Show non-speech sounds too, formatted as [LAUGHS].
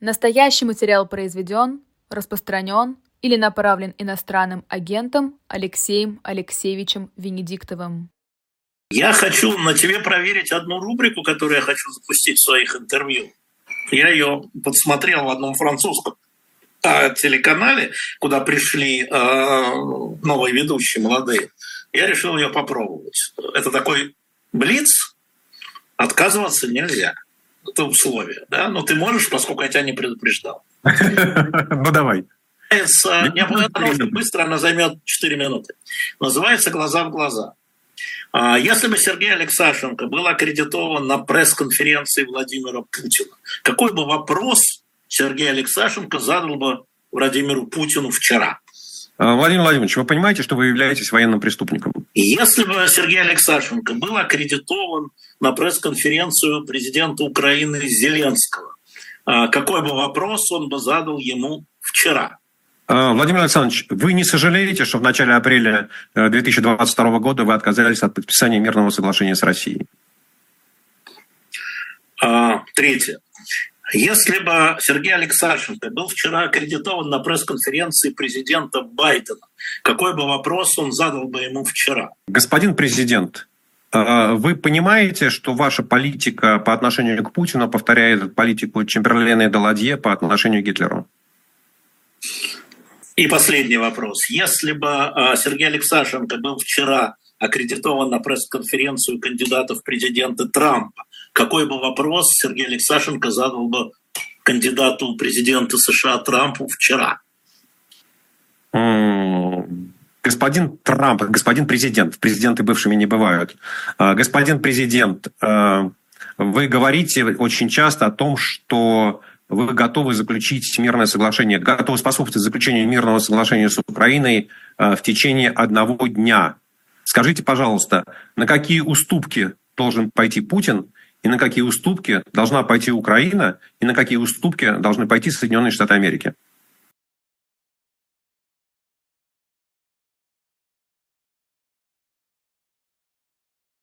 Настоящий материал произведен, распространен или направлен иностранным агентом Алексеем Алексеевичем Венедиктовым. Я хочу на тебе проверить одну рубрику, которую я хочу запустить в своих интервью. Я ее подсмотрел в одном французском э, телеканале, куда пришли э, новые ведущие молодые. Я решил ее попробовать. Это такой блиц, отказываться нельзя это условие, да, но ты можешь, поскольку я тебя не предупреждал. [LAUGHS] Ну, давай. Называется, быстро, она займет 4 минуты. Называется «Глаза в глаза». А, если бы Сергей Алексашенко был аккредитован на пресс-конференции Владимира Путина, какой бы вопрос Сергей Алексашенко задал бы Владимиру Путину вчера? А, Владимир Владимирович, вы понимаете, что вы являетесь военным преступником? Если бы Сергей Алексашенко был аккредитован на пресс-конференцию президента Украины Зеленского, а, какой бы вопрос он бы задал ему вчера? А, Владимир Александрович, вы не сожалеете, что в начале апреля 2022 э, года вы отказались от подписания мирного соглашения с Россией? Третье. Если бы Сергей Алексашенко был вчера аккредитован на пресс-конференции президента Байдена, какой бы вопрос он задал бы ему вчера? Господин президент, э, вы понимаете, что ваша политика по отношению к Путину повторяет политику Чемберлена и Даладье по отношению к Гитлеру? И последний вопрос. Если бы э, Сергей Алексашенко был вчера аккредитован на пресс-конференцию кандидатов в президенты Трампа, какой бы вопрос Сергей Алексашенко задал бы кандидату президента США Трампу вчера? Господин Трамп, господин президент, президенты бывшими не бывают. А, господин президент, а, вы говорите очень часто о том, что вы готовы заключить мирное соглашение, готовы способствовать заключению мирного соглашения с Украиной а, в течение одного дня. Скажите, пожалуйста, на какие уступки должен пойти Путин и на какие уступки должна пойти Украина, и на какие уступки должны пойти Соединенные Штаты Америки.